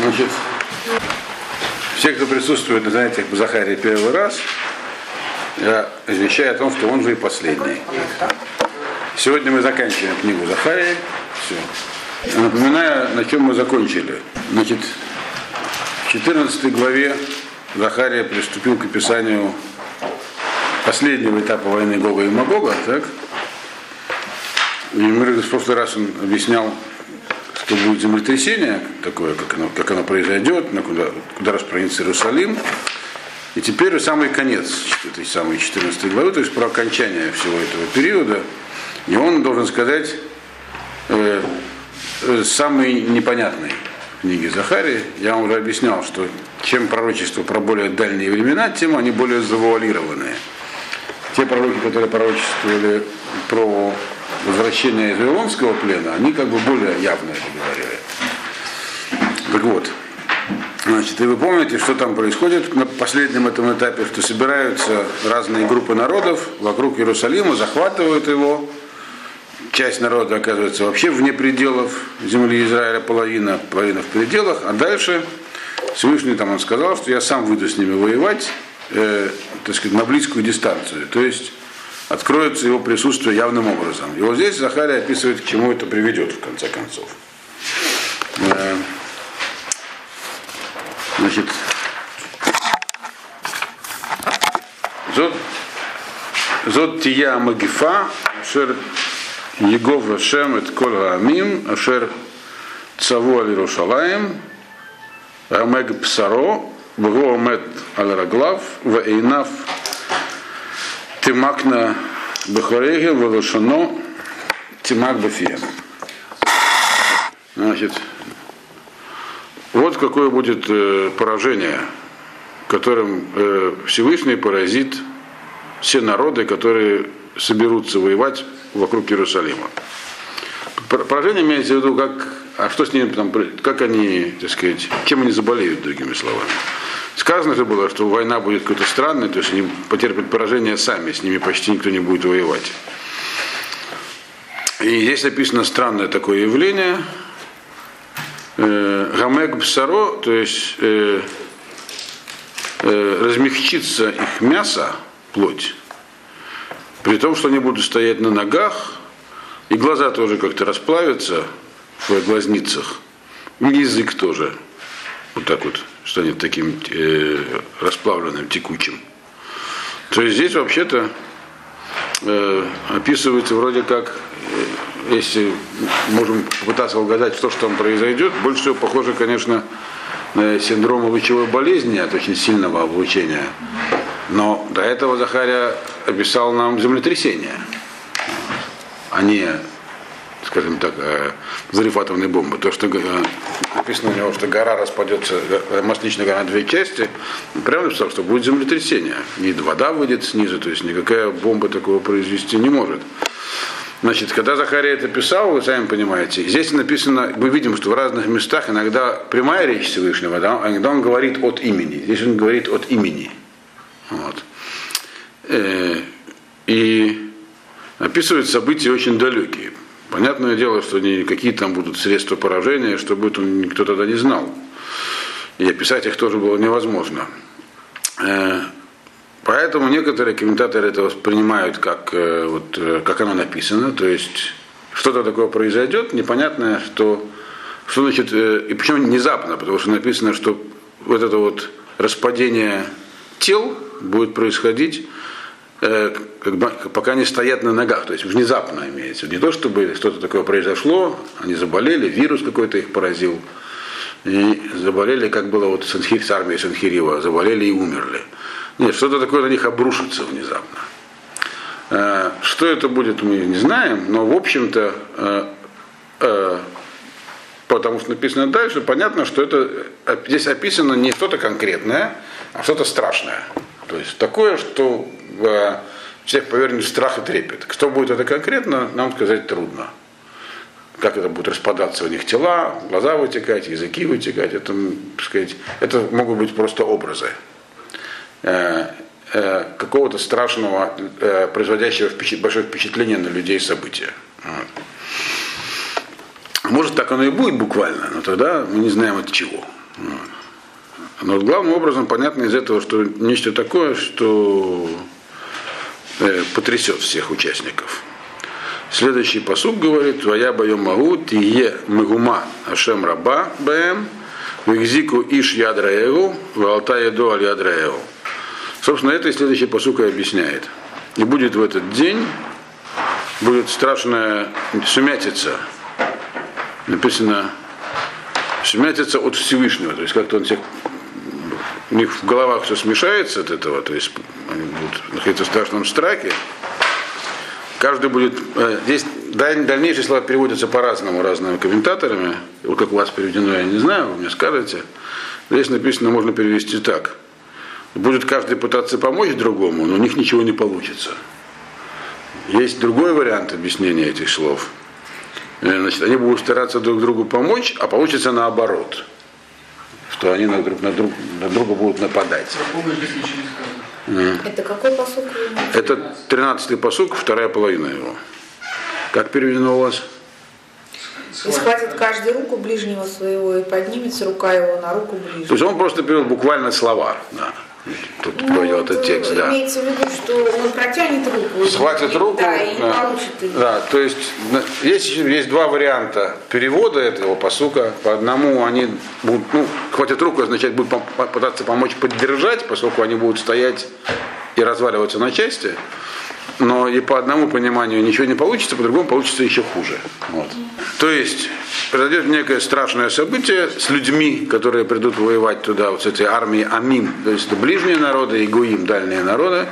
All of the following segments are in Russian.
Значит, все, кто присутствует на занятиях по Захарии первый раз, я извещаю о том, что он же и последний. Сегодня мы заканчиваем книгу Захарии. Все. Напоминаю, на чем мы закончили. Значит, в 14 главе Захария приступил к описанию последнего этапа войны Гога и Магога, так? И мы в прошлый раз он объяснял что будет землетрясение такое, как оно, как оно произойдет, на куда, куда распространится Иерусалим. И теперь самый конец этой самой 14 главы, то есть про окончание всего этого периода. И он должен сказать э, э, самый непонятный в книге Захарии. Я вам уже объяснял, что чем пророчество про более дальние времена, тем они более завуалированные. Те пророки, которые пророчествовали про возвращения из Вавилонского плена, они как бы более явно это говорили. Так вот, значит, и вы помните, что там происходит на последнем этом этапе, что собираются разные группы народов вокруг Иерусалима, захватывают его, часть народа оказывается вообще вне пределов земли Израиля, половина, половина в пределах, а дальше Всевышний там он сказал, что я сам выйду с ними воевать, э, так сказать, на близкую дистанцию. То есть откроется его присутствие явным образом. И вот здесь Захария описывает, к чему это приведет, в конце концов. Э, значит, Зод, зод тия магифа, ашер Егов Ашем et кол хаамим, ашер цаву аль Иерушалаем, амег псаро, вго амет аль раглав, вейнав Тимакна Бахареге Валашано Тимак Бафия. Значит, вот какое будет э, поражение, которым э, Всевышний поразит все народы, которые соберутся воевать вокруг Иерусалима. Поражение имеется в виду, как, а что с ними там, как они, так сказать, чем они заболеют, другими словами. Сказано же было, что война будет какой-то странной, то есть они потерпят поражение сами, с ними почти никто не будет воевать. И здесь написано странное такое явление. Э, Гамек бсаро, то есть э, э, размягчится их мясо, плоть, при том, что они будут стоять на ногах, и глаза тоже как-то расплавятся в глазницах, и язык тоже вот так вот станет таким э, расплавленным, текучим. То есть здесь вообще-то э, описывается вроде как, э, если можем попытаться угадать, что, что там произойдет, больше всего похоже, конечно, на синдром лучевой болезни от очень сильного облучения. Но до этого Захария описал нам землетрясение, а не скажем так, э, взрыв атомной бомбы. То, что э, написано у него, что гора распадется, э, масличная гора на две части, прямо написал, что будет землетрясение. И вода выйдет снизу, то есть никакая бомба такого произвести не может. Значит, когда Захария это писал, вы сами понимаете, здесь написано, мы видим, что в разных местах иногда прямая речь Всевышнего, да, а иногда он говорит от имени. Здесь он говорит от имени. Вот. И описывает события очень далекие. Понятное дело, что не какие там будут средства поражения, что будет, никто тогда не знал. И описать их тоже было невозможно. Э, поэтому некоторые комментаторы это воспринимают как, э, вот, э, как оно написано, то есть что-то такое произойдет, непонятное, что, что значит, и почему внезапно, потому что написано, что вот это вот распадение тел будет происходить пока они стоят на ногах, то есть внезапно имеется. Не то, чтобы что-то такое произошло, они заболели, вирус какой-то их поразил, и заболели, как было вот с, Анхир, с армией Санхирива, заболели и умерли. Нет, что-то такое на них обрушится внезапно. Э, что это будет, мы не знаем, но в общем-то, э, потому что написано дальше, понятно, что это здесь описано не что-то конкретное, а что-то страшное. То есть такое, что э, человек повернет в страх и трепет. Кто будет это конкретно, нам сказать трудно. Как это будет распадаться у них тела, глаза вытекать, языки вытекать, это, так сказать, это могут быть просто образы э, э, какого-то страшного, э, производящего большое впечатление на людей события. Вот. Может, так оно и будет буквально, но тогда мы не знаем от чего. Но вот главным образом понятно из этого, что нечто такое, что э, потрясет всех участников. Следующий посуд говорит, «Твоя боем могу, тие мегума ашем раба бэм, вигзику иш ядраеву, валта еду аль ядраеву». Собственно, это и следующий посук и объясняет. И будет в этот день, будет страшная сумятица. Написано, сумятица от Всевышнего. То есть как-то он всех у них в головах все смешается от этого, то есть будут находиться в страшном страхе. Каждый будет... Э, здесь дальнейшие слова переводятся по-разному разными комментаторами. Вот как у вас переведено, я не знаю, вы мне скажете. Здесь написано, можно перевести так. Будет каждый пытаться помочь другому, но у них ничего не получится. Есть другой вариант объяснения этих слов. Э, значит, они будут стараться друг другу помочь, а получится наоборот – что они на друг на, друг, на друга будут нападать. Это какой посук? Это 13-й посук, вторая половина его. Как переведено у вас? И схватит каждый руку ближнего своего и поднимется рука его на руку ближнего. То есть он просто перевел буквально слова. Да. Тут ну, приводил этот текст, да. Имеется в виду, что он протянет руку. Схватит руку. Да, и да. получит ее. Да, то есть есть, есть два варианта перевода этого посука. По одному они будут, ну, хватит руку означает, будут пытаться помочь поддержать, поскольку они будут стоять и разваливаться на части но и по одному пониманию ничего не получится, по другому получится еще хуже. Вот. То есть произойдет некое страшное событие с людьми, которые придут воевать туда, вот с этой армией Амим, то есть это ближние народы и Гуим, дальние народы.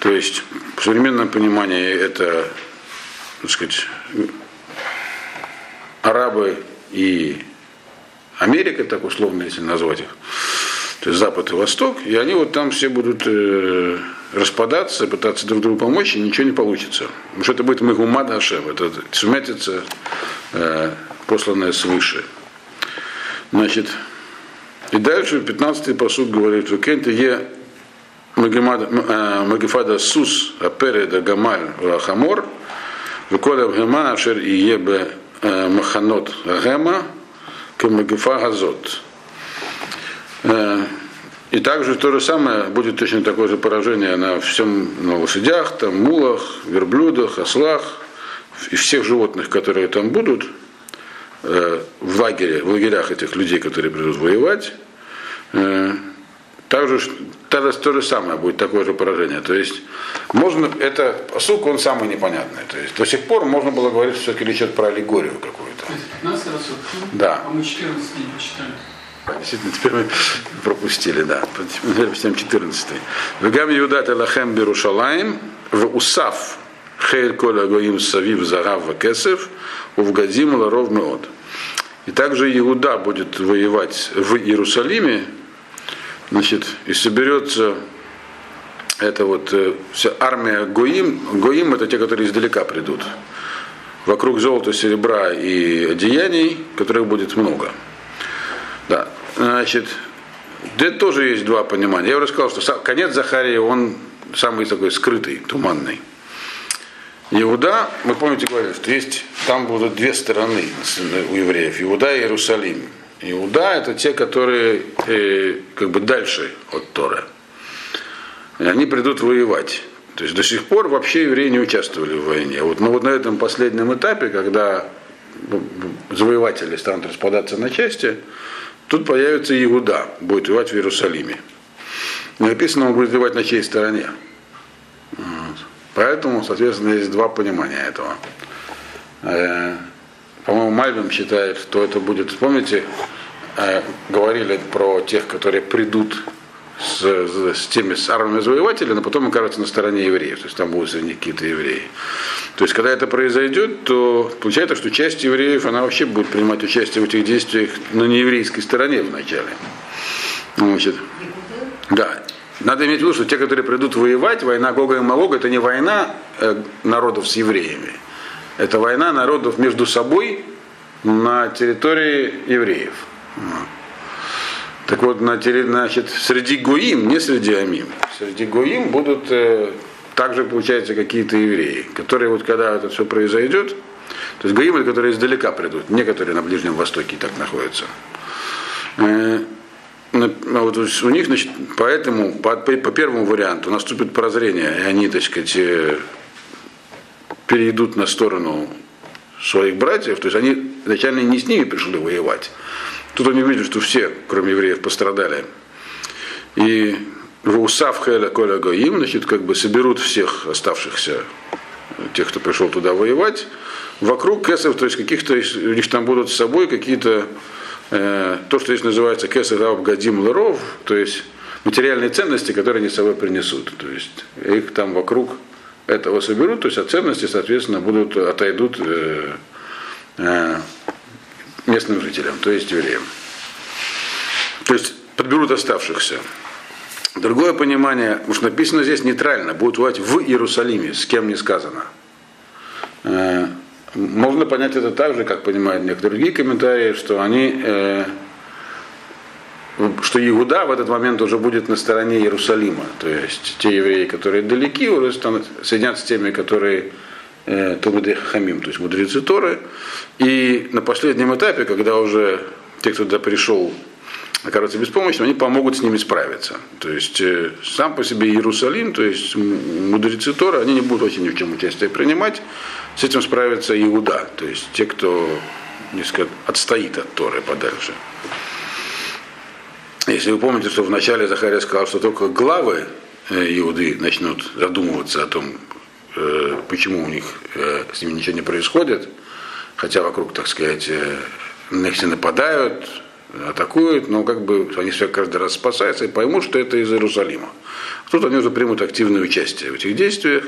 То есть в современном понимании это, так сказать, арабы и Америка, так условно, если назвать их то есть Запад и Восток, и они вот там все будут э, распадаться, пытаться друг другу помочь, и ничего не получится. Потому что это будет Мегумада Ашем, это сумятица, э, посланная свыше. Значит, и дальше 15-й посуд говорит, Векенте е Магифада Сус, Апереда Гамаль Рахамор, Виколя Гема Ашер и Ебе э, Маханот Гема, Кемагифа Газот. И также то же самое будет точно такое же поражение на всем на лошадях, там, мулах, верблюдах, ослах и всех животных, которые там будут э, в лагере, в лагерях этих людей, которые придут воевать. Э, также тогда то же самое будет такое же поражение. То есть можно, это посук, он самый непонятный. То есть до сих пор можно было говорить, что все-таки речь идет про аллегорию какую-то. 15 Да. А мы 14 не почитали. Действительно, теперь мы пропустили, да. Почитаем 14. Вегам Иудат Элахем Берушалаем, в Усав Хейль Коля Гоим Савив Зарав Вакесев, Увгадим Ларов Меод. И также Иуда будет воевать в Иерусалиме, значит, и соберется это вот э, вся армия Гоим. Гоим это те, которые издалека придут. Вокруг золота, серебра и одеяний, которых будет много. Да. Значит, здесь тоже есть два понимания. Я уже сказал, что конец Захарии, он самый такой скрытый, туманный. Иуда, мы помните, говорили, что есть, там будут две стороны у евреев, Иуда и Иерусалим. Иуда это те, которые э, как бы дальше от Тора. И они придут воевать. То есть до сих пор вообще евреи не участвовали в войне. Вот, но вот на этом последнем этапе, когда завоеватели станут распадаться на части, Тут появится Иуда, будет воевать в Иерусалиме. Написано, он будет воевать на чьей стороне. Вот. Поэтому, соответственно, есть два понимания этого. Э, по-моему, Мальбим считает, что это будет, помните, э, говорили про тех, которые придут с, с теми с армиями завоевателей, но потом окажутся на стороне евреев, то есть там будут среди какие-то евреи. То есть, когда это произойдет, то получается, что часть евреев, она вообще будет принимать участие в этих действиях на нееврейской стороне вначале. Значит, да. Надо иметь в виду, что те, которые придут воевать, война Гога и Малога, это не война э, народов с евреями. Это война народов между собой на территории евреев. Так вот, на, значит, среди Гуим, не среди Амим, среди Гуим будут э, также, получается, какие-то евреи, которые вот когда это все произойдет, то есть Гуим, которые издалека придут, некоторые на Ближнем Востоке так находятся. Э, вот у них, значит, поэтому, по, по первому варианту наступит прозрение, и они, так сказать, перейдут на сторону своих братьев, то есть они изначально не с ними пришли воевать. Тут они видят, что все, кроме евреев, пострадали. И в Усав Хеля Коля Гаим, значит, как бы соберут всех оставшихся, тех, кто пришел туда воевать, вокруг кесов, то есть каких-то, у них там будут с собой какие-то, э, то, что здесь называется кесов Гадим Ларов, то есть материальные ценности, которые они с собой принесут. То есть их там вокруг этого соберут, то есть от ценности, соответственно, будут, отойдут э, э, местным жителям, то есть евреям. То есть подберут оставшихся. Другое понимание, что написано здесь нейтрально, будут воевать в Иерусалиме, с кем не сказано. Э, можно понять это так же, как понимают некоторые другие комментарии, что они, э, что Иуда в этот момент уже будет на стороне Иерусалима. То есть те евреи, которые далеки, уже станут, соединятся с теми, которые э, Хамим, то есть мудрецы Торы. И на последнем этапе, когда уже те, кто туда пришел, окажутся беспомощным, они помогут с ними справиться. То есть э, сам по себе Иерусалим, то есть мудрецы Тора, они не будут очень ни в чем участие принимать, с этим справится Иуда, то есть те, кто несколько отстоит от Торы подальше. Если вы помните, что вначале Захария сказал, что только главы э, Иуды начнут задумываться о том, э, почему у них с ними ничего не происходит, хотя вокруг, так сказать, на них все нападают, атакуют, но как бы они все каждый раз спасаются и поймут, что это из Иерусалима. Тут они уже примут активное участие в этих действиях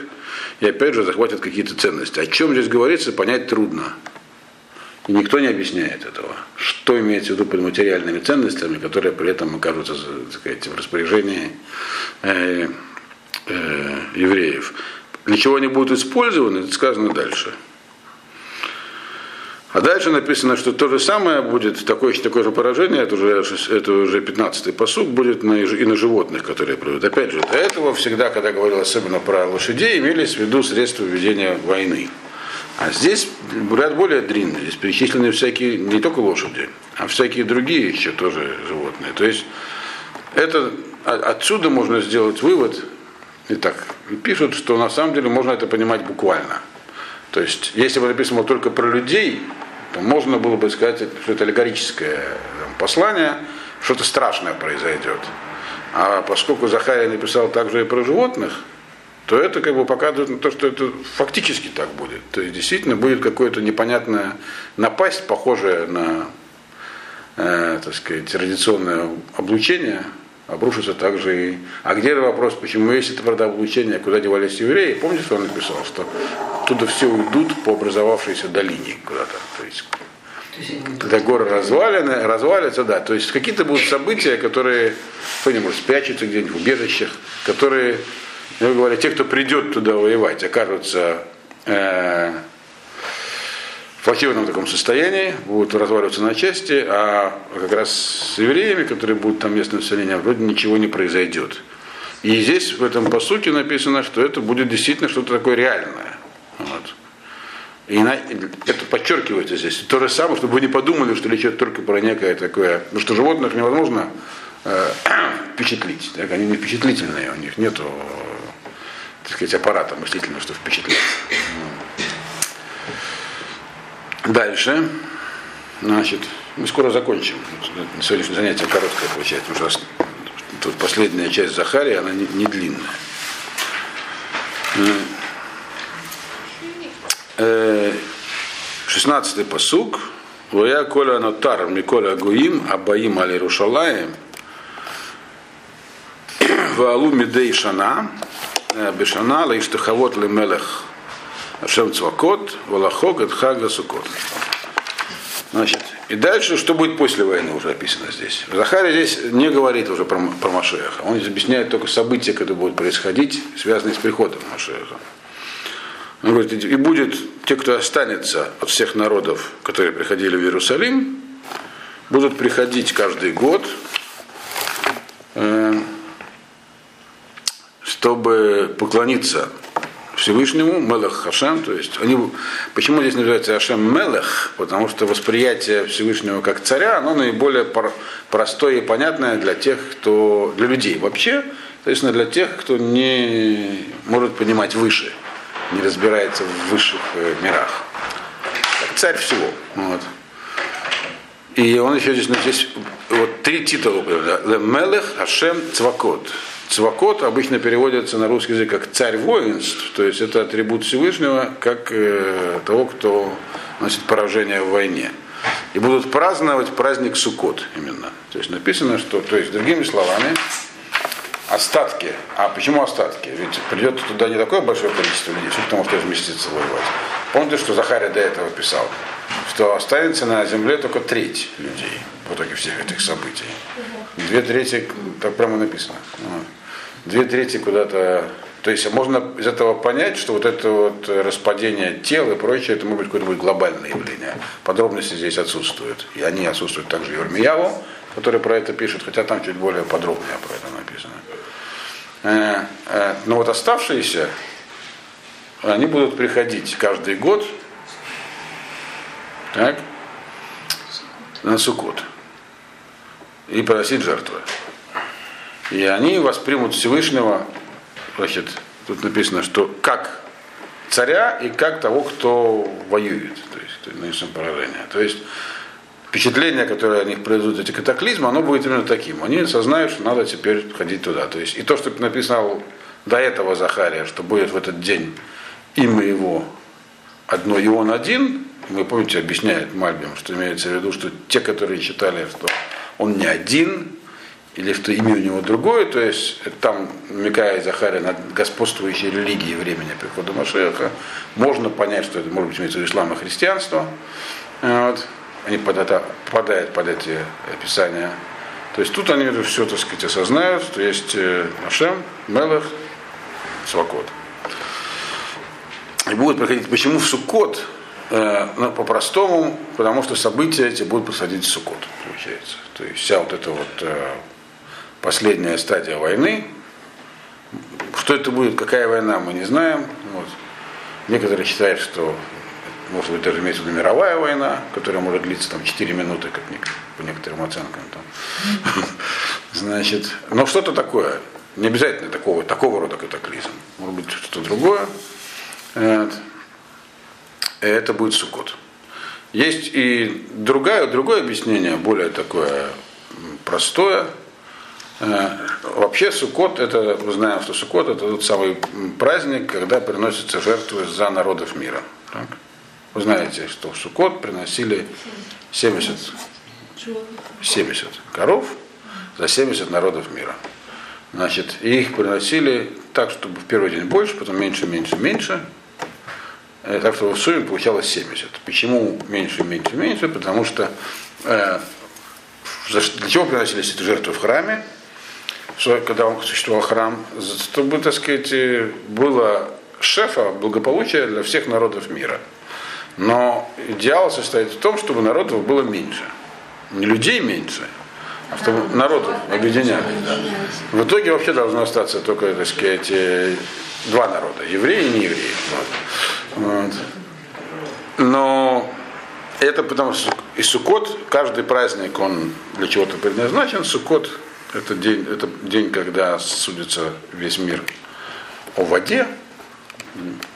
и опять же захватят какие-то ценности. О чем здесь говорится, понять трудно. И никто не объясняет этого. Что имеется в виду под материальными ценностями, которые при этом окажутся так сказать, в распоряжении э, э, евреев. Для чего они будут использованы, это сказано дальше. А дальше написано, что то же самое будет, такое, такое же поражение, это уже, это уже 15-й посуд, будет на, и на животных, которые придут. Опять же, до этого всегда, когда говорил особенно про лошадей, имелись в виду средства ведения войны. А здесь ряд более длинный, здесь перечислены всякие, не только лошади, а всякие другие еще тоже животные. То есть это, отсюда можно сделать вывод, и так, пишут, что на самом деле можно это понимать буквально. То есть, если бы написано только про людей, то можно было бы сказать, что это аллегорическое послание, что-то страшное произойдет. А поскольку Захария написал также и про животных, то это как бы показывает на то, что это фактически так будет. То есть действительно будет какое-то непонятное напасть, похожее на э, так сказать, традиционное облучение, обрушится также и... А где вопрос, почему есть это правда облучение, куда девались евреи? Помните, что он написал, что оттуда все уйдут по образовавшейся долине куда-то. То есть, когда горы развалины, развалятся, да. То есть какие-то будут события, которые кто-нибудь спрячутся где-нибудь в убежищах, которые, я говорю, те, кто придет туда воевать, окажутся э, в плачевном таком состоянии, будут разваливаться на части, а как раз с евреями, которые будут там местным населением, вроде ничего не произойдет. И здесь в этом по сути написано, что это будет действительно что-то такое реальное. Вот. И на, это подчеркивается здесь. То же самое, чтобы вы не подумали, что речь только про некое такое. Потому что животных невозможно э, впечатлить. Так, они не впечатлительные, у них нет так сказать, аппарата мыслительного, что впечатлить. Дальше. Значит, мы скоро закончим. Сегодняшнее занятие короткое получается. Ужасно. Тут последняя часть Захария, она не, не длинная. 16-й посук. Воя коля нотар миколя гуим абаим али рушалаем. Ваалу мидей шана. Бешана лаиштахавот лемелех. Ашем Цвакот, Валахог, Эдхага, Сукот. Значит, и дальше, что будет после войны, уже описано здесь. Захария здесь не говорит уже про, про Машеха. Он объясняет только события, которые будут происходить, связанные с приходом Машеха. Он говорит, и будет те, кто останется от всех народов, которые приходили в Иерусалим, будут приходить каждый год, э, чтобы поклониться Всевышнему, Мелех Хашем, то есть они, почему здесь называется Хашем Мелех? Потому что восприятие Всевышнего как царя, оно наиболее простое и понятное для тех, кто, для людей вообще, соответственно, для тех, кто не может понимать выше, не разбирается в высших э, мирах. Царь всего. Вот. И он еще здесь, здесь вот три титула. Мелех, Хашем, Цвакот. Цвакот обычно переводится на русский язык как царь воинств, то есть это атрибут Всевышнего, как э, того, кто носит поражение в войне. И будут праздновать праздник Суккот именно. То есть написано, что, то есть другими словами, остатки. А почему остатки? Ведь придет туда не такое большое количество людей, сколько там может вместиться воевать. Помните, что Захария до этого писал? Что останется на земле только треть людей в итоге всех этих событий. Две трети, так прямо написано две трети куда-то. То есть можно из этого понять, что вот это вот распадение тел и прочее, это может быть какое-то глобальное явление. Подробности здесь отсутствуют. И они отсутствуют также и Ирмияву, который про это пишет, хотя там чуть более подробно про это написано. Э, э, но вот оставшиеся, они будут приходить каждый год так, на Сукот и приносить жертвы. И они воспримут Всевышнего, значит, тут написано, что как царя и как того, кто воюет, то есть нанесем поражение. То есть впечатление, которое о них произведут эти катаклизмы, оно будет именно таким. Они осознают, что надо теперь ходить туда. То есть и то, что написал до этого Захария, что будет в этот день имя его одно, и он один, вы помните, объясняет Мальбим, что имеется в виду, что те, которые считали, что он не один, или что имя у него другое, то есть там, намекая Захария на господствующие религии времени прихода Машеха, можно понять, что это может быть имеется в виду ислам и христианство. Вот. Они под это, попадают под эти описания. То есть тут они все, так сказать, осознают, что есть Машем, Мелах, Свакот. И будут проходить, почему в Суккот, э, ну, по-простому, потому что события эти будут происходить в Суккот, получается. То есть вся вот эта вот э, последняя стадия войны. Что это будет, какая война, мы не знаем. Вот. Некоторые считают, что может быть даже имеется в виду мировая война, которая может длиться там 4 минуты, как по некоторым оценкам. Там. Значит, но что-то такое. Не обязательно такого, такого рода катаклизм. Может быть что-то другое. Вот. Это будет сукот. Есть и другое, другое объяснение, более такое простое, Э, вообще Суккот, это, мы знаем, что Суккот это тот самый праздник, когда приносятся жертвы за народов мира. Так? Вы знаете, что в Суккот приносили 70, 70 коров за 70 народов мира. Значит, их приносили так, чтобы в первый день больше, потом меньше, меньше, меньше. Э, так что в сумме получалось 70. Почему меньше, меньше, меньше? Потому что э, для чего приносились эти жертвы в храме? когда он существовал храм, чтобы, так сказать, было шефа благополучия для всех народов мира. Но идеал состоит в том, чтобы народов было меньше. Не людей меньше, а чтобы народов объединялись. Да. В итоге вообще должно остаться только, так сказать, э, два народа, евреи и неевреи. Вот. Но это потому что и Суккот, каждый праздник, он для чего-то предназначен. Суккот это день, это день, когда судится весь мир о воде,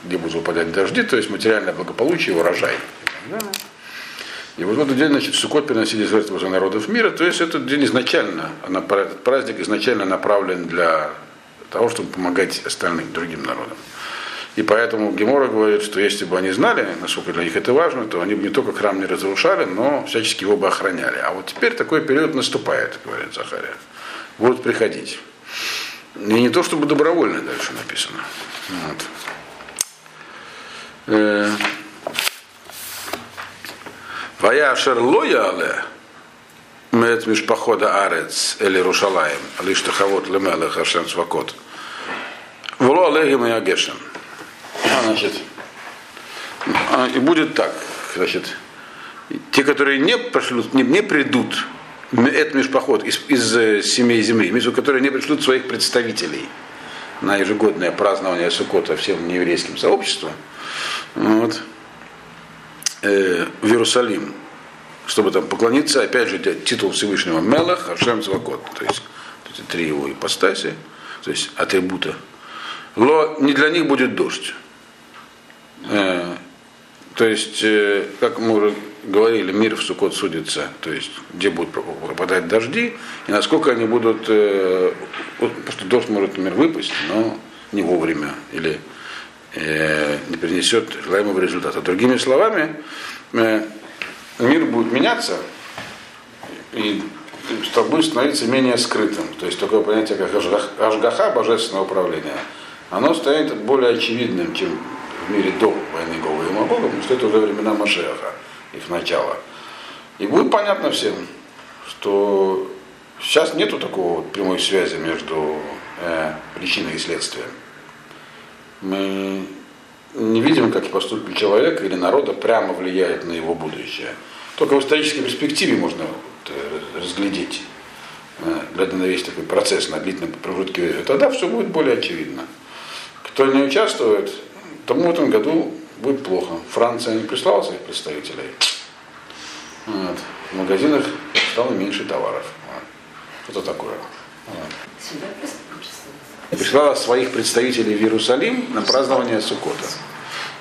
где будут выпадать дожди, то есть материальное благополучие, урожай. И вот в этот день, значит, в Суккот переносили жертвы за народов мира, то есть этот день изначально, этот праздник изначально направлен для того, чтобы помогать остальным, другим народам. И поэтому Гемора говорит, что если бы они знали, насколько для них это важно, то они бы не только храм не разрушали, но всячески его бы охраняли. А вот теперь такой период наступает, говорит Захария будут приходить. И не то чтобы добровольно дальше написано. Вот. Э, Вая шерлоя але мет мишпахода арец или рушалаем, лишь тахавот лемеле хашем свакот. Вло алеги моя гешем. Значит, а, и будет так, значит, те, которые не пошлют, не, не придут это межпоход из, из э, семей земли, между которые не пришлют своих представителей. на ежегодное празднование Сукота всем нееврейским сообществом, вот, э, в Иерусалим, чтобы там поклониться, опять же, титул Всевышнего Мелах, Ашем Звакот, то есть три его ипостаси, то есть атрибута. Но не для них будет дождь. Э, то есть, э, как мы уже говорили, мир в Сукот судится, то есть где будут попадать дожди, и насколько они будут, э, потому что дождь может, например, выпасть, но не вовремя, или э, не принесет желаемого результата. Другими словами, э, мир будет меняться, и будет становиться менее скрытым. То есть такое понятие, как ажгаха, божественное управление, оно станет более очевидным, чем в мире до войны Гога и Магога, потому что это уже времена Машеха их начала. И будет понятно всем, что сейчас нету такого прямой связи между э, причиной и следствием. Мы не видим, как поступки человека или народа прямо влияет на его будущее. Только в исторической перспективе можно вот, э, разглядеть, э, глядя на весь такой процесс на длительном промежутке. Тогда все будет более очевидно. Кто не участвует, тому в этом году будет плохо. Франция не прислала своих представителей. Вот. В магазинах стало меньше товаров. Вот. Это такое. Вот. Прислала своих представителей в Иерусалим на празднование Суккота.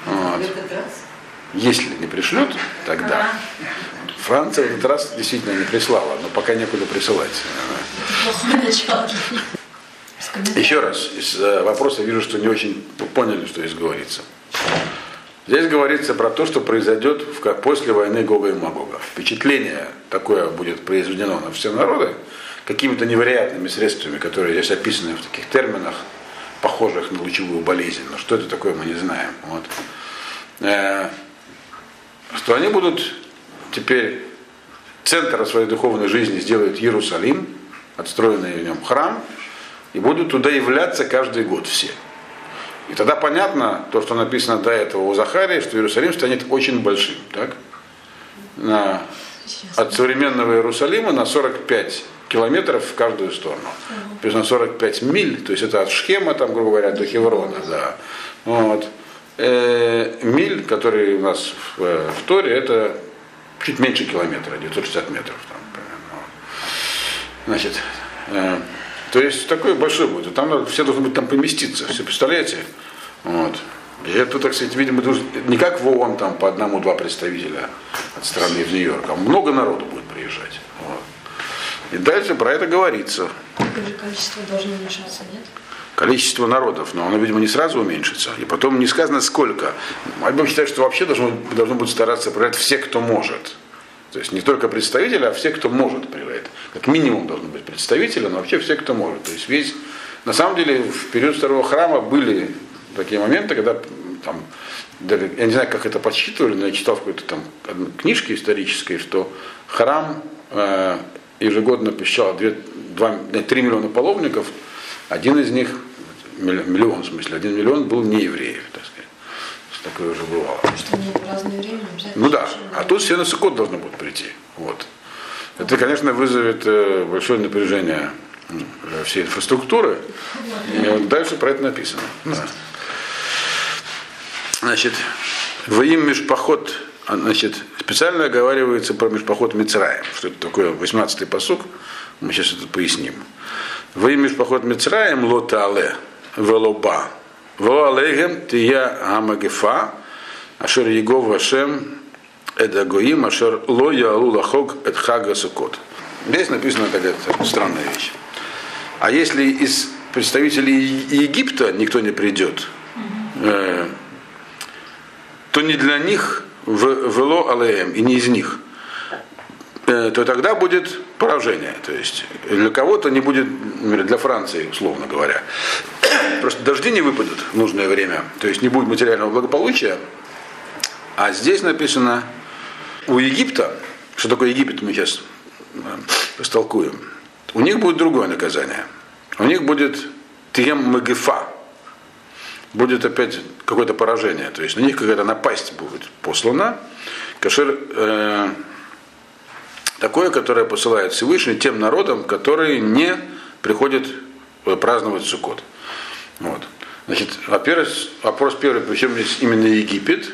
Вот. Если не пришлют, тогда. Франция в этот раз действительно не прислала, но пока некуда присылать. Еще раз, из э, вопроса вижу, что не очень поняли, что здесь говорится. Здесь говорится про то, что произойдет в, после войны Гога и Магога. Впечатление такое будет произведено на все народы какими-то невероятными средствами, которые здесь описаны в таких терминах, похожих на лучевую болезнь. Но что это такое, мы не знаем. Вот. Э, что они будут теперь центр своей духовной жизни сделают Иерусалим, отстроенный в нем храм, и будут туда являться каждый год все. И тогда понятно то, что написано до этого у Захарии, что Иерусалим станет очень большим. Так? На, от современного Иерусалима на 45 километров в каждую сторону. То есть на 45 миль, то есть это от Шхема, там, грубо говоря, до Хеврона. Да. Вот. Э, миль, который у нас в, в Торе, это чуть меньше километра, 960 метров. Там, Значит, э, то есть такой большой будет. Там все должны быть там поместиться. Все представляете? Вот. И это, так сказать, видимо, не как в ООН там по одному-два представителя от страны в Нью-Йорк, а много народу будет приезжать. Вот. И дальше про это говорится. Количество должно уменьшаться, нет? Количество народов, но оно, видимо, не сразу уменьшится. И потом не сказано сколько. Альбом считает, что вообще должно, должно быть стараться проявлять все, кто может. То есть не только представители, а все, кто может проявлять. Как минимум должны быть представители, но вообще все, кто может. То есть весь, на самом деле, в период второго храма были такие моменты, когда там, я не знаю, как это подсчитывали, но я читал в какой-то там книжке исторической, что храм э, ежегодно посещал 2, 2, 3 миллиона паломников, один из них, миллион в смысле, один миллион был не евреев, так сказать. Такое уже бывало. Что Ну да, а тут все на Сукот должны будут прийти. Вот. Это, конечно, вызовет э, большое напряжение всей инфраструктуры. И вот дальше про это написано. Да. Значит, в им межпоход, а, значит, специально оговаривается про межпоход Мицраем. Что это такое? 18-й посук. Мы сейчас это поясним. В им межпоход Мицраем лота але велоба Во алейхем тия гамагефа, ашер егов вашем эдагоим, ашер ло яалу лахог эт хага сукот. Здесь написана такая странная вещь. А если из представителей Египта никто не придет, э, то не для них в вело алеем и не из них, э, то тогда будет поражение. То есть для кого-то не будет, для Франции, условно говоря, просто дожди не выпадут в нужное время, то есть не будет материального благополучия. А здесь написано у Египта, что такое Египет, мы сейчас э, растолкуем, у них будет другое наказание. У них будет тем магифа, будет опять какое-то поражение, то есть на них какая-то напасть будет послана. Кашер, э, такое, которое посылает Всевышний тем народам, которые не приходят праздновать Суккот. Вот. Значит, во-первых, вопрос первый, причем здесь именно Египет.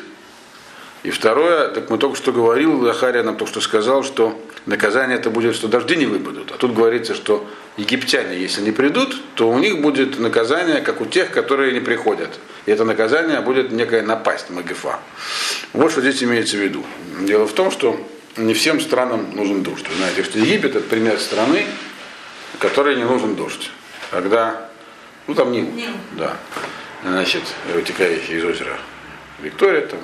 И второе, так мы только что говорил, Захария нам только что сказал, что наказание это будет, что дожди не выпадут. А тут говорится, что египтяне, если не придут, то у них будет наказание, как у тех, которые не приходят. И это наказание будет некая напасть, магифа. Вот что здесь имеется в виду. Дело в том, что не всем странам нужен дождь. Вы знаете, что Египет это пример страны, которой не нужен дождь. Когда, ну там Нил, да, значит, вытекающий из озера Виктория, там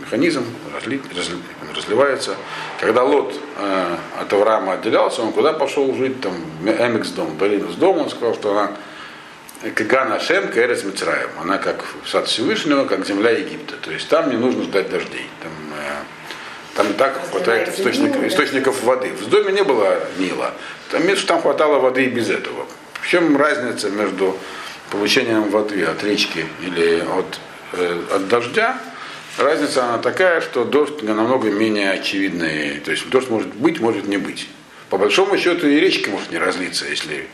механизм разли, разли, разливается. Когда Лот э, от Авраама отделялся, он куда пошел жить? Там Эмикс дом, Балинус дом, он сказал, что она Кагана Шем, Кэрес Мицраем. Она как сад Всевышнего, как земля Египта. То есть там не нужно ждать дождей. Там, э, там и так хватает источников, источников воды. В доме не было Нила. Там, там хватало воды и без этого. В чем разница между получением воды от речки или от, э, от дождя? Разница она такая, что дождь намного менее очевидный. То есть дождь может быть, может не быть. По большому счету и речки может не разлиться, если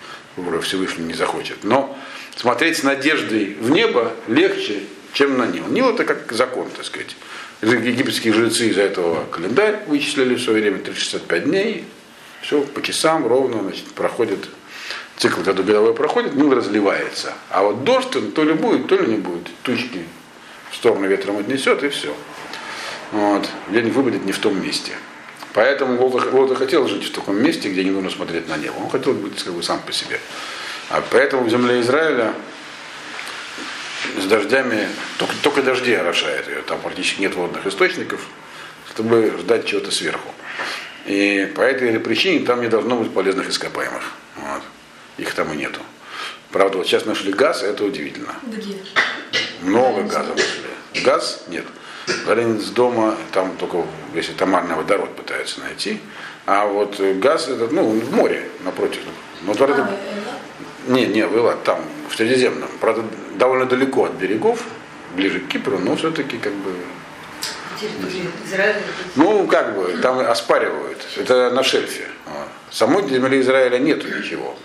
Всевышний не захочет. Но смотреть с надеждой в небо легче, чем на Нил. Нил это как закон, так сказать. Египетские жрецы из-за этого календарь вычислили в свое время 365 дней. Все по часам ровно значит, проходит цикл, когда годовой проходит, Нил разливается. А вот дождь он то ли будет, то ли не будет. Тучки в сторону ветром отнесет и все. Вот. День выпадет не в том месте. Поэтому Лота хотел жить в таком месте, где не нужно смотреть на небо. Он хотел быть как бы, сам по себе. А поэтому в земле Израиля с дождями, только, только дожди орошают ее, там практически нет водных источников, чтобы ждать чего-то сверху. И по этой причине там не должно быть полезных ископаемых. Вот. Их там и нету. Правда, вот сейчас нашли газ, и это удивительно. Где? Много газа нашли. Газ нет. Варенец дома, там только, если томарный водород пытаются найти. А вот газ, этот, ну, в море, напротив. Но, А, правда, э, не, не, была там, в Средиземном. Правда, довольно далеко от берегов, ближе к Кипру, но все-таки как бы. Израиля. Ну, как бы, там оспаривают. Это на шельфе. Вот. Самой земли Израиля нету ничего.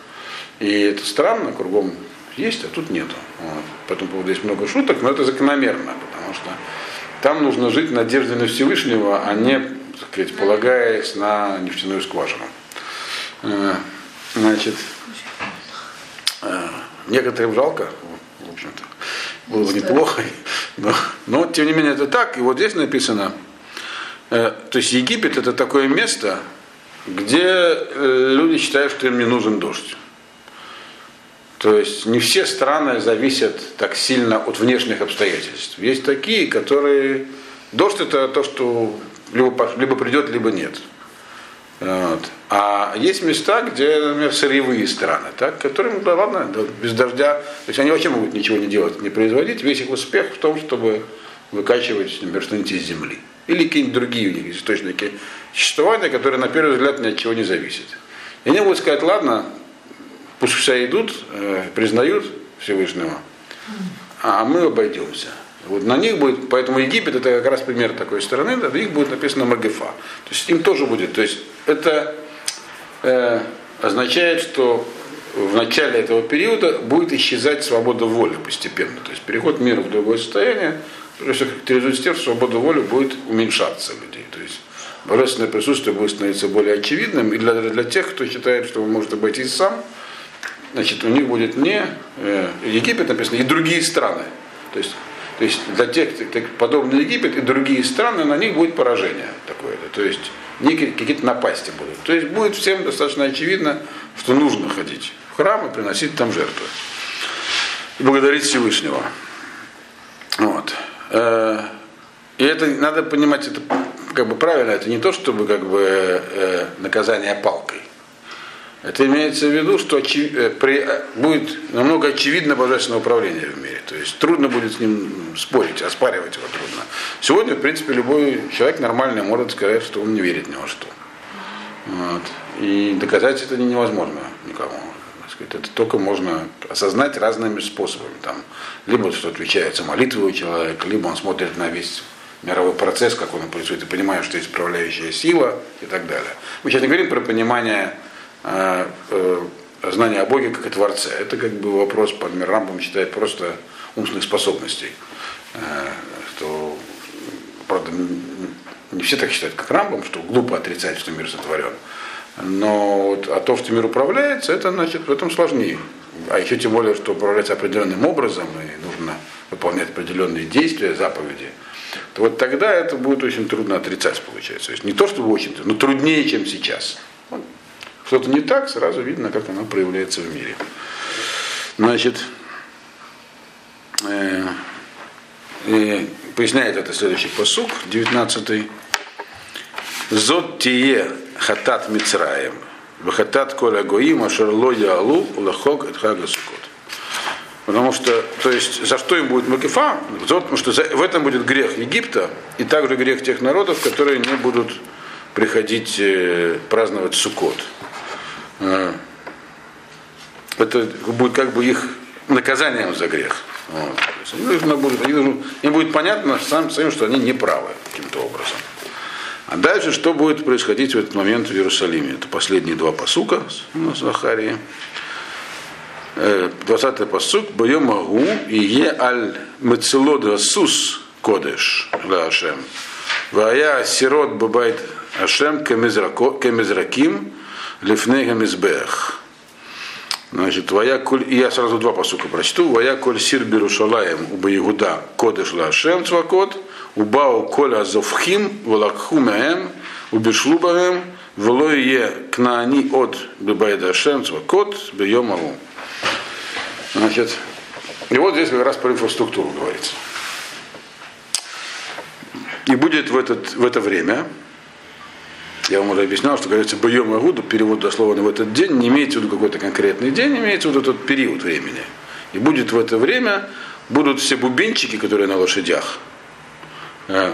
И это странно, кругом есть, а тут нету. Вот. По этому поводу есть много шуток, но это закономерно, потому что там нужно жить надеждой на Всевышнего, а не, так сказать, полагаясь на нефтяную скважину. Э, Значит, э, некоторым жалко, в общем-то. Было бы неплохо. Но, но, тем не менее, это так. И вот здесь написано, э, то есть Египет это такое место, где люди считают, что им не нужен дождь. То есть не все страны зависят так сильно от внешних обстоятельств. Есть такие, которые... Дождь это то, что либо, либо придет, либо нет. Вот. А есть места, где, например, сырьевые страны, так, которым, да ладно, да, без дождя, то есть они вообще могут ничего не делать, не производить. Весь их успех в том, чтобы выкачивать, например, что-нибудь из земли. Или какие-нибудь другие у них источники существования, которые, на первый взгляд, ни от чего не зависят. И они будут сказать, ладно, пусть все идут, э, признают Всевышнего, а мы обойдемся. Вот на них будет, поэтому Египет это как раз пример такой страны, в них будет написано Магефа. То есть им тоже будет. То есть это э, означает, что в начале этого периода будет исчезать свобода воли постепенно. То есть переход мира в другое состояние, которое все характеризуется тем, что свобода воли будет уменьшаться у людей. То есть божественное присутствие будет становиться более очевидным. И для, для тех, кто считает, что он может обойтись сам, значит, у них будет не э, Египет написано, и другие страны. То есть, то есть для тех, кто подобный Египет и другие страны, на них будет поражение такое-то. То есть некие какие-то напасти будут. То есть будет всем достаточно очевидно, что нужно ходить в храм и приносить там жертвы. И благодарить Всевышнего. Вот. Э, И это надо понимать, это как бы правильно, это не то, чтобы как бы э, наказание палкой. Это имеется в виду, что очи- э, при- э, будет намного очевидно божественное управление в мире. То есть трудно будет с ним спорить, оспаривать его трудно. Сегодня, в принципе, любой человек нормальный может сказать, что он не верит ни во что. Вот. И доказать это невозможно никому. Сказать, Это только можно осознать разными способами. Там, либо что отвечается молитвой у человека, либо он смотрит на весь мировой процесс, как он происходит, и понимает, что есть управляющая сила и так далее. Мы сейчас не говорим про понимание знание о Боге как о Творце. Это как бы вопрос, по Рамбам считает, просто умственных способностей. Э, что, правда, не все так считают, как Рамбам, что глупо отрицать, что мир сотворен. Но вот, а то, что мир управляется, это значит в этом сложнее. А еще тем более, что управляется определенным образом, и нужно выполнять определенные действия, заповеди, то вот тогда это будет очень трудно отрицать, получается. То есть не то, чтобы очень трудно, но труднее, чем сейчас. Что-то не так, сразу видно, как оно проявляется в мире. Значит, э, э, поясняет это следующий посук, 19 Зод тие хатат мицраем, вахатат коля гоим, ашерло ялу, лахок от хага сукот. Потому что, то есть, за что им будет макифа? Потому что за, в этом будет грех Египта и также грех тех народов, которые не будут приходить э, праздновать Суккот. Э, это будет как бы их наказанием за грех. Вот. Нужно будет, им будет понятно сам своим, что они не правы каким-то образом. А дальше что будет происходить в этот момент в Иерусалиме? Это последние два посука на Захарии. 20-й посук, Бойом Магу и Е аль Мецелода Сус Кодеш Лашем. Вая Сирот Бабайт Ашем Кемизраким Лифнега Мизбех. Значит, твоя коль, я сразу два посука прочту. Вая коль сир берушалаем у Иуда кодеш лашем цвакот, у бау коль азовхим, валакху маем, у бешлубаем, влое кнаани от бебайда шем цвакот, бейом аву. Значит, и вот здесь как раз про инфраструктуру говорится. И будет в, этот, в это время, я вам уже объяснял, что говорится боем Агуду, перевод дословно в этот день, не имеется в виду какой-то конкретный день, имеется в виду этот период времени. И будет в это время, будут все бубенчики, которые на лошадях. Э,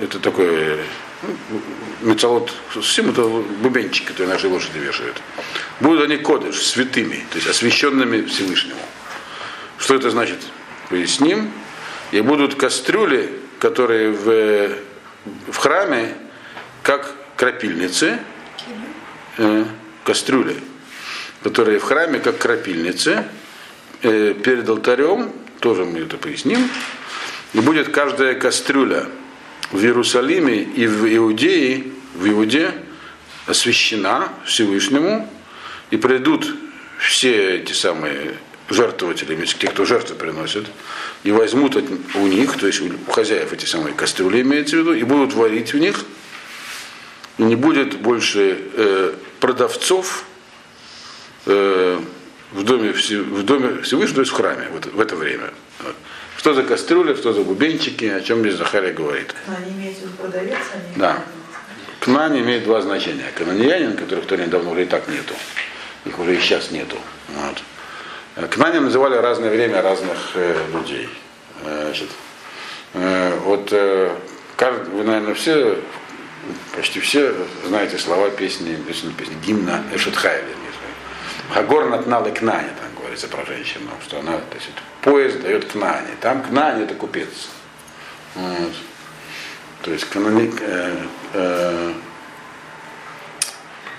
это такой ну, мецалот, всем это бубенчики, которые наши лошади вешают. Будут они кодыш, святыми, то есть освященными Всевышнему. Что это значит? Поясним. И будут кастрюли, которые в, в храме, как крапильницы, э, кастрюли, которые в храме, как крапильницы, э, перед алтарем, тоже мы это поясним, и будет каждая кастрюля в Иерусалиме и в Иудее, в Иуде освящена Всевышнему, и придут все эти самые жертвователи, те, кто жертвы приносят, и возьмут у них, то есть у хозяев эти самые кастрюли имеется в виду, и будут варить в них, и не будет больше э, продавцов э, в доме, в доме Всевышнего, то есть в храме в это, в это время. Вот. Что за кастрюля, что за бубенчики, о чем здесь Захария говорит. Они имеют в продавец, они Да. Кнань имеет два значения. Кананьянин, которых то недавно уже и так нету. Их уже и сейчас нету. Вот. Кнани называли разное время разных э, людей. Э, Значит, э, вот э, вы, наверное, все, почти все знаете слова песни, песни, песни гимна Эшетхайли. Хагор натнал и кнани, там говорится про женщину, что она, то есть, поезд дает кнани. Там кнани это купец. Вот. То есть канони, э, э,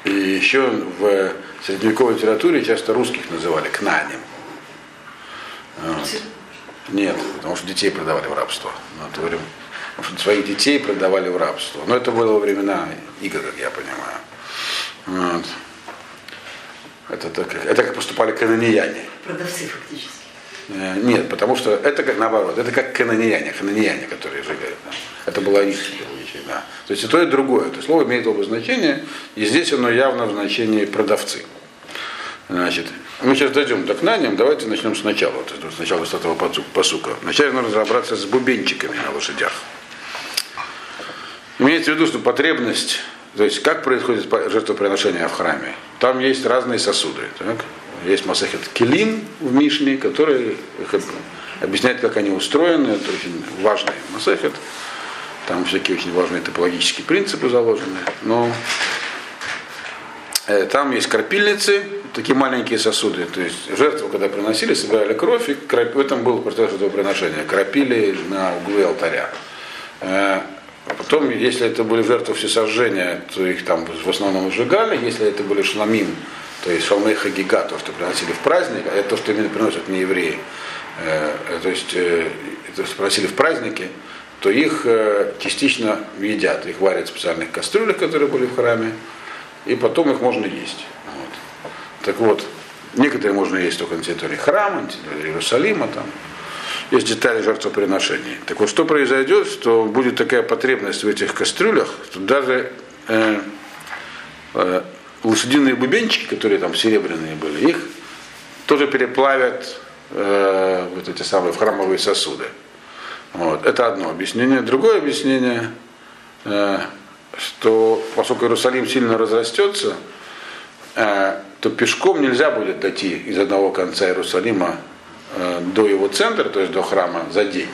и еще в средневековой литературе часто русских называли кнанем. Вот. Нет, потому что детей продавали в рабство. Вот, говорим, потому что своих детей продавали в рабство. Но это было во времена игр, как я понимаю. Вот. Это, так, это как поступали канонияне. Продавцы фактически. Э, Нет, потому что это как наоборот, это как канонияне, канонияне, которые сжигают. Да. Это было их вещи, да. То есть и то, и другое. Это слово имеет оба значения, и здесь оно явно в значении продавцы. Значит, мы сейчас дойдем до кнаниям, давайте начнем сначала, вот, сначала с этого посука. Вначале нужно разобраться с бубенчиками на лошадях. Имеется в виду, что потребность, то есть как происходит жертвоприношение в храме. Там есть разные сосуды. Так? Есть Масахет Келин в Мишне, который объясняет, как они устроены. Это очень важный Масахет. Там всякие очень важные топологические принципы заложены. Но э, там есть крапильницы, такие маленькие сосуды. То есть жертву, когда приносили, собирали кровь, и в этом был процесс этого приношения. Крапили на углы алтаря. Э, Потом, если это были жертвы всесожжения, то их там в основном сжигали. Если это были шламим, То есть шалмей хагига, то, приносили в праздник, а это то, что именно приносят не евреи. Э, то есть э, то, что приносили в праздники, то их э, частично едят. Их варят в специальных кастрюлях, которые были в храме, и потом их можно есть. Вот. Так вот, некоторые можно есть только на территории храма, на территории Иерусалима, там, есть детали жертвоприношений. Так вот, что произойдет, что будет такая потребность в этих кастрюлях, что даже э, э, лошадиные бубенчики, которые там серебряные были, их тоже переплавят э, вот эти самые в храмовые сосуды. Вот. Это одно объяснение. Другое объяснение, э, что поскольку Иерусалим сильно разрастется, э, то пешком нельзя будет дойти из одного конца Иерусалима до его центра, то есть до храма, за день.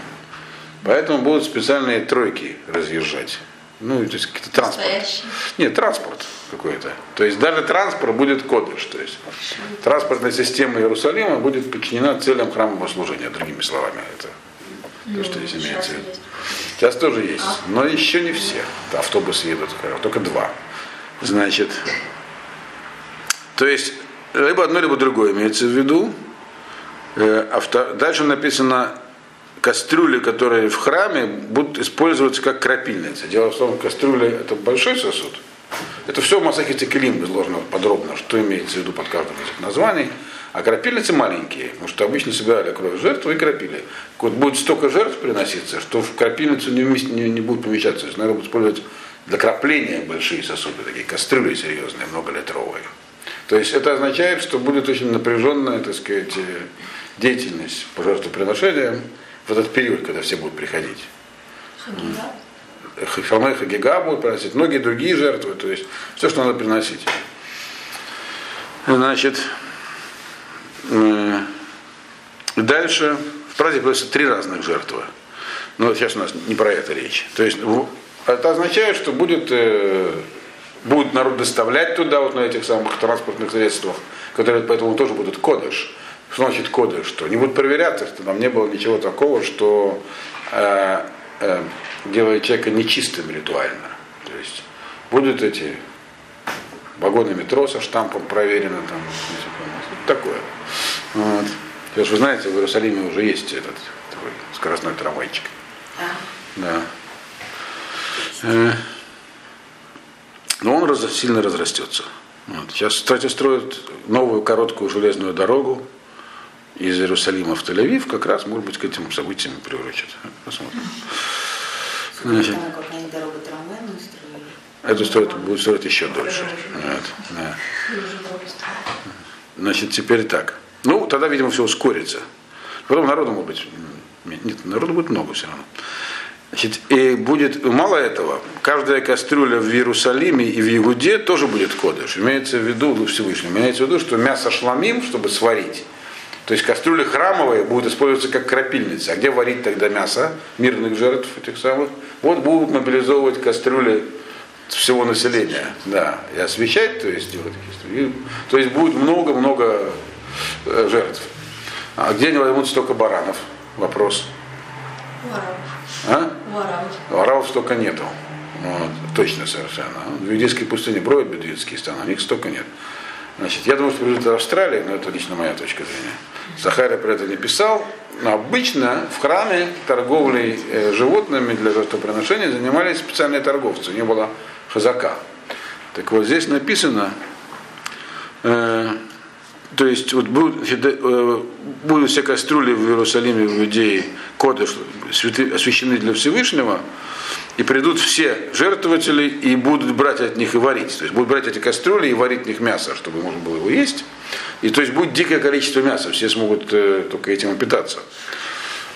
Поэтому будут специальные тройки разъезжать. Ну, то есть какие-то транспорт. Настоящий. Нет, транспорт какой-то. То есть даже транспорт будет кодыш. То есть транспортная система Иерусалима будет подчинена целям храмового служения, другими словами. Это то, что здесь Ну, имеется сейчас в виду. есть. Сейчас тоже есть, но еще не все. Автобусы едут, только два. Значит, то есть либо одно, либо другое имеется в виду. Э, Дальше написано, кастрюли, которые в храме, будут использоваться как крапильницы. Дело в том, кастрюля это большой сосуд. Это все в Масахе Текелим изложено подробно, что имеется в виду под каждым из этих названий. А крапильницы маленькие, потому что обычно собирали кровь жертву и крапили. Вот будет столько жертв приноситься, что в крапильницу не, не, не будет помещаться. То есть надо будет использовать для крапления большие сосуды, такие кастрюли серьезные, многолитровые. То есть это означает, что будет очень напряженная, так сказать, э, деятельность по жертвоприношениям в этот период, когда все будут приходить. Хагига. Халмей Хагига будут приносить, многие другие жертвы, то есть все, что надо приносить. Значит, э, дальше в праздник приносят три разных жертвы. Но сейчас у нас не про это речь. То есть это означает, что будет, э, будет народ доставлять туда, вот на этих самых транспортных средствах, которые поэтому тоже будут кодыш. Что значит кодыш? Что не будут проверяться, что там не было ничего такого, что э, э, делает человека нечистым ритуально. То есть будут эти вагоны метро со штампом проверено там, такое. Вот. Сейчас вы знаете, в Иерусалиме уже есть этот такой скоростной трамвайчик. Да. Э, Но он раз- сильно разрастется. Вот. Сейчас, кстати, строят новую короткую железную дорогу из Иерусалима в Тель-Авив, как раз, может быть, к этим событиям приурочат. Посмотрим. Значит, это стоит, будет стоить еще дольше. Вот, да. Значит, теперь так. Ну, тогда, видимо, все ускорится. Потом народу может быть. Нет, народу будет много все равно. Значит, и будет, мало этого, каждая кастрюля в Иерусалиме и в Ягуде тоже будет кодыш. Имеется в виду, Всевышний, имеется в виду, что мясо шламим, чтобы сварить, то есть кастрюли храмовые будут использоваться как крапильница. А где варить тогда мясо мирных жертв этих самых? Вот будут мобилизовывать кастрюли всего населения, да, и освещать, то есть делать такие истории. И- То есть будет много-много э, жертв. А где они возьмут столько баранов? Вопрос. Арабов. А? Арабов столько нету. Вот, точно совершенно. В иудейской пустыне броют бедуинские страны, а них столько нет. Значит, я думаю, что из Австралии, но это лично моя точка зрения. Захария про это не писал. Но обычно в храме торговлей э, животными для жертвоприношения занимались специальные торговцы. Не было хазака. Так вот здесь написано, э, то есть вот будут, э, будут все кастрюли в Иерусалиме, в Иудее, коды святы, освящены для Всевышнего, и придут все жертвователи и будут брать от них и варить. То есть будут брать эти кастрюли и варить в них мясо, чтобы можно было его есть. И то есть будет дикое количество мяса, все смогут э, только этим питаться.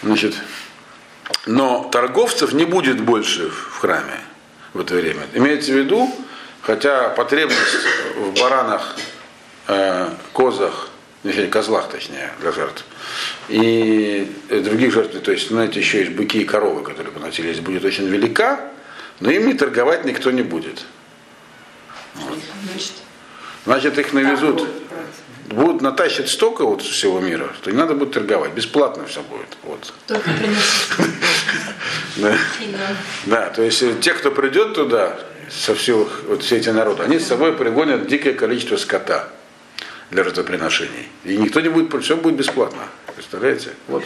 Значит, но торговцев не будет больше в храме в это время. Имеется в виду, хотя потребность в баранах, э, козах, точнее, козлах, точнее, для жертв, и других жертв, то есть, знаете, еще есть быки и коровы, которые поносились, будет очень велика, но ими торговать никто не будет. Значит, Значит, их навезут, будут натащить столько вот всего мира, что не надо будет торговать, бесплатно все будет. Вот. Да, то есть э, те, кто придет туда, со всех, вот все эти народы, они с собой пригонят дикое количество скота. Для жертвоприношений. И никто не будет, все будет бесплатно. Представляете? Вот.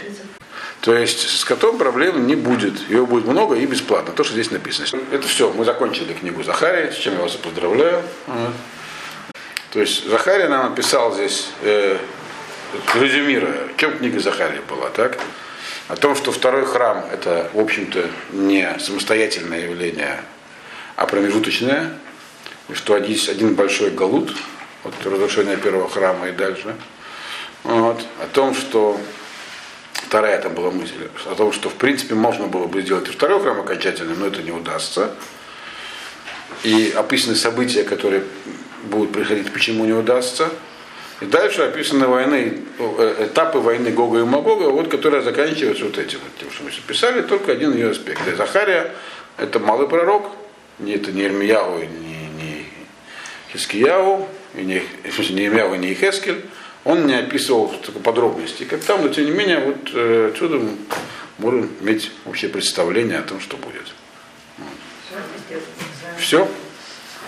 То есть с котом проблем не будет. Его будет много и бесплатно. То, что здесь написано. Это все. Мы закончили книгу Захария, с чем я вас поздравляю. То есть Захария нам написал здесь, э, резюмируя, чем книга Захария была, так? О том, что второй храм это, в общем-то, не самостоятельное явление, а промежуточное, и что один большой галут, от разрушения первого храма и дальше. Вот. О том, что вторая это была мысль, о том, что в принципе можно было бы сделать и второй храм окончательно, но это не удастся. И описаны события, которые будут происходить, почему не удастся. И дальше описаны войны, э, этапы войны Гога и Магога, вот, которые заканчиваются вот этим, вот, тем, что мы писали, только один ее аспект. И Захария это малый пророк, не это не Ирмияу, не, не Хискияу, не, в смысле, не Ирмияу, не Хескель, он не описывал такой подробности, как там, но тем не менее, вот э, отсюда мы можем иметь общее представление о том, что будет. Вот. Все?